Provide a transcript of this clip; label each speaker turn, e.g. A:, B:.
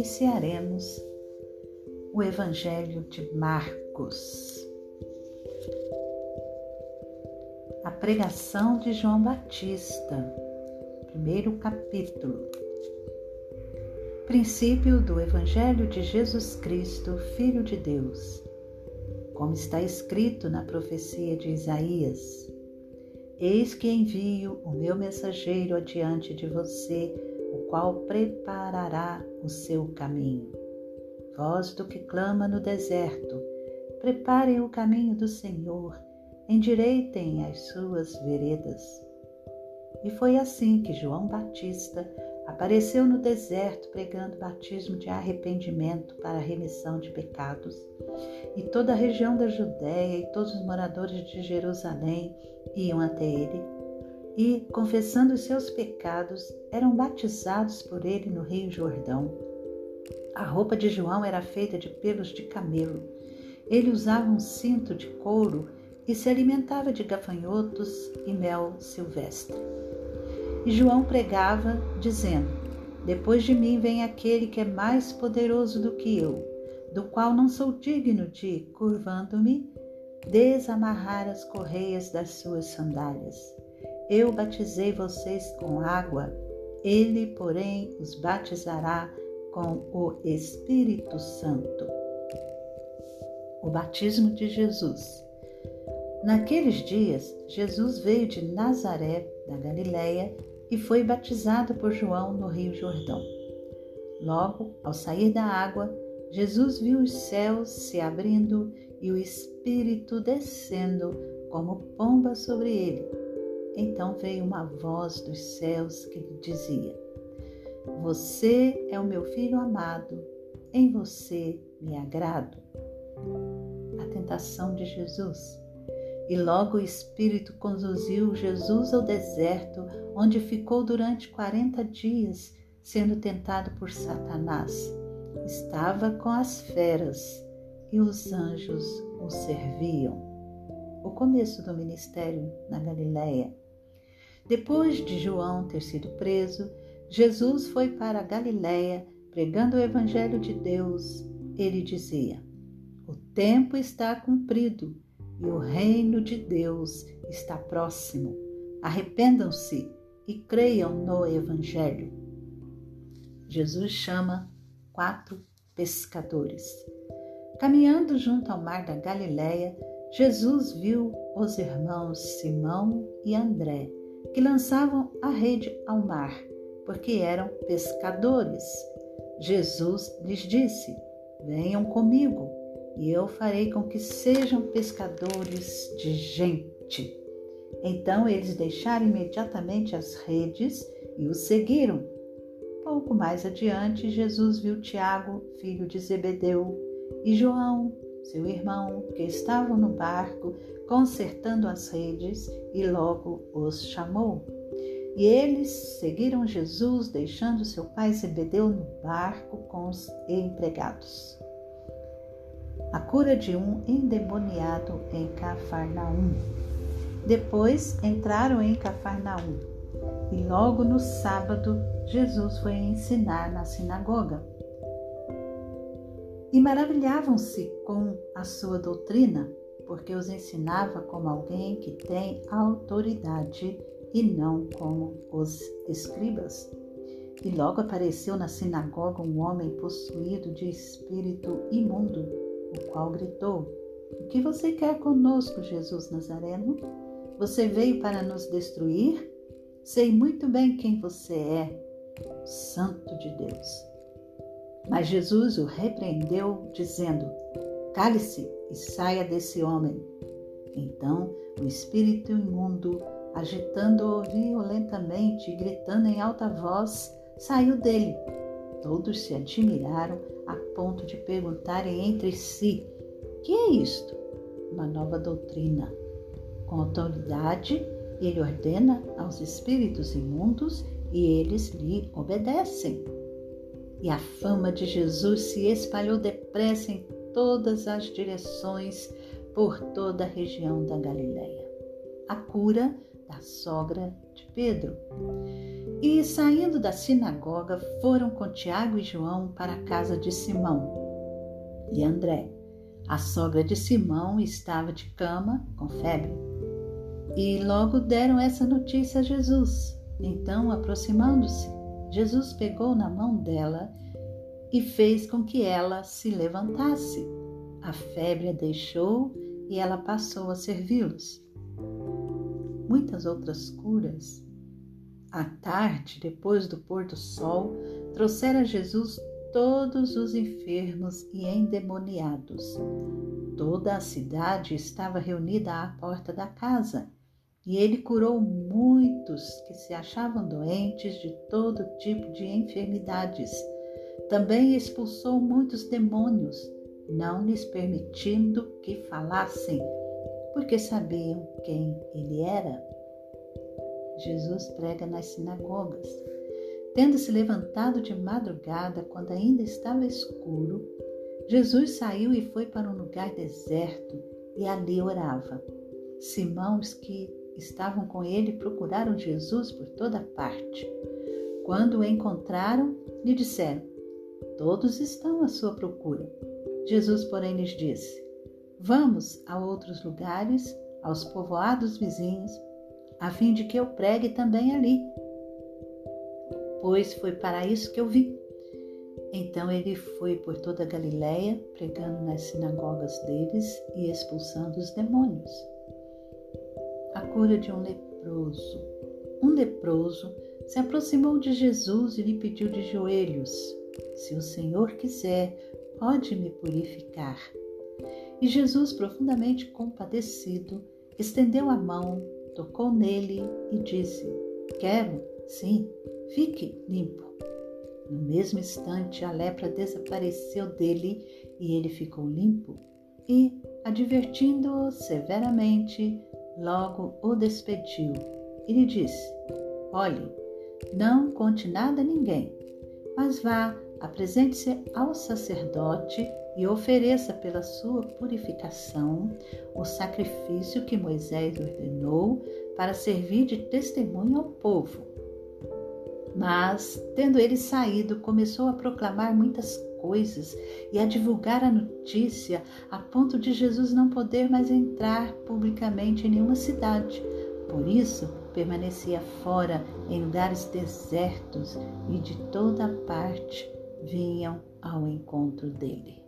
A: iniciaremos o Evangelho de Marcos. A pregação de João Batista, primeiro capítulo. Princípio do Evangelho de Jesus Cristo, Filho de Deus. Como está escrito na profecia de Isaías: Eis que envio o meu mensageiro adiante de você, qual preparará o seu caminho. Voz do que clama no deserto, preparem o caminho do Senhor, endireitem as suas veredas. E foi assim que João Batista apareceu no deserto pregando batismo de arrependimento para a remissão de pecados. E toda a região da Judéia e todos os moradores de Jerusalém iam até ele e, confessando os seus pecados, eram batizados por ele no Rio Jordão. A roupa de João era feita de pelos de camelo. Ele usava um cinto de couro e se alimentava de gafanhotos e mel silvestre. E João pregava, dizendo: Depois de mim vem aquele que é mais poderoso do que eu, do qual não sou digno de, curvando-me, desamarrar as correias das suas sandálias. Eu batizei vocês com água, ele, porém, os batizará com o Espírito Santo. O batismo de Jesus. Naqueles dias, Jesus veio de Nazaré, da Galiléia, e foi batizado por João no Rio Jordão. Logo, ao sair da água, Jesus viu os céus se abrindo e o Espírito descendo como pomba sobre ele. Então veio uma voz dos céus que lhe dizia: Você é o meu filho amado, em você me agrado. A tentação de Jesus. E logo o Espírito conduziu Jesus ao deserto, onde ficou durante quarenta dias, sendo tentado por Satanás. Estava com as feras e os anjos o serviam. O começo do ministério na Galiléia. Depois de João ter sido preso, Jesus foi para a Galiléia pregando o evangelho de Deus. Ele dizia: O tempo está cumprido e o reino de Deus está próximo. Arrependam-se e creiam no Evangelho. Jesus chama quatro pescadores. Caminhando junto ao mar da Galileia, Jesus viu os irmãos Simão e André, que lançavam a rede ao mar, porque eram pescadores. Jesus lhes disse: Venham comigo e eu farei com que sejam pescadores de gente. Então eles deixaram imediatamente as redes e o seguiram. Pouco mais adiante, Jesus viu Tiago, filho de Zebedeu, e João, seu irmão, que estavam no barco consertando as redes, e logo os chamou. E eles seguiram Jesus, deixando seu pai Zebedeu no barco com os empregados a cura de um endemoniado em Cafarnaum. Depois entraram em Cafarnaum e logo no sábado Jesus foi ensinar na sinagoga. E maravilhavam-se com a sua doutrina, porque os ensinava como alguém que tem autoridade e não como os escribas. E logo apareceu na sinagoga um homem possuído de espírito imundo o qual gritou: O que você quer conosco, Jesus Nazareno? Você veio para nos destruir? Sei muito bem quem você é, o Santo de Deus. Mas Jesus o repreendeu, dizendo: Cale-se e saia desse homem. Então o espírito imundo, agitando-o violentamente e gritando em alta voz, saiu dele. Todos se admiraram a ponto de perguntarem entre si: que é isto? Uma nova doutrina. Com autoridade, ele ordena aos espíritos imundos e eles lhe obedecem. E a fama de Jesus se espalhou depressa em todas as direções por toda a região da Galileia. A cura da sogra de Pedro. E saindo da sinagoga, foram com Tiago e João para a casa de Simão e André. A sogra de Simão estava de cama, com febre. E logo deram essa notícia a Jesus. Então, aproximando-se, Jesus pegou na mão dela e fez com que ela se levantasse. A febre a deixou e ela passou a servi-los. Muitas outras curas. À tarde, depois do pôr do sol, trouxeram a Jesus todos os enfermos e endemoniados. Toda a cidade estava reunida à porta da casa e ele curou muitos que se achavam doentes de todo tipo de enfermidades. Também expulsou muitos demônios, não lhes permitindo que falassem, porque sabiam quem ele era. Jesus prega nas sinagogas. Tendo se levantado de madrugada, quando ainda estava escuro, Jesus saiu e foi para um lugar deserto e ali orava. Simão, os que estavam com ele procuraram Jesus por toda parte. Quando o encontraram, lhe disseram: Todos estão à sua procura. Jesus, porém, lhes disse: Vamos a outros lugares, aos povoados vizinhos, a fim de que eu pregue também ali. Pois foi para isso que eu vim. Então ele foi por toda a Galiléia, pregando nas sinagogas deles e expulsando os demônios a cura de um leproso. Um leproso se aproximou de Jesus e lhe pediu de joelhos: Se o Senhor quiser, pode me purificar. E Jesus, profundamente compadecido, estendeu a mão, tocou nele e disse: Quero, sim, fique limpo. No mesmo instante, a lepra desapareceu dele e ele ficou limpo. E, advertindo-o severamente, logo o despediu e lhe disse: Olhe, não conte nada a ninguém, mas vá, apresente-se ao sacerdote e ofereça pela sua purificação o sacrifício que Moisés ordenou para servir de testemunho ao povo. Mas, tendo ele saído, começou a proclamar muitas coisas e a divulgar a notícia a ponto de Jesus não poder mais entrar publicamente em nenhuma cidade. Por isso, permanecia fora em lugares desertos e de toda parte vinham ao encontro dele.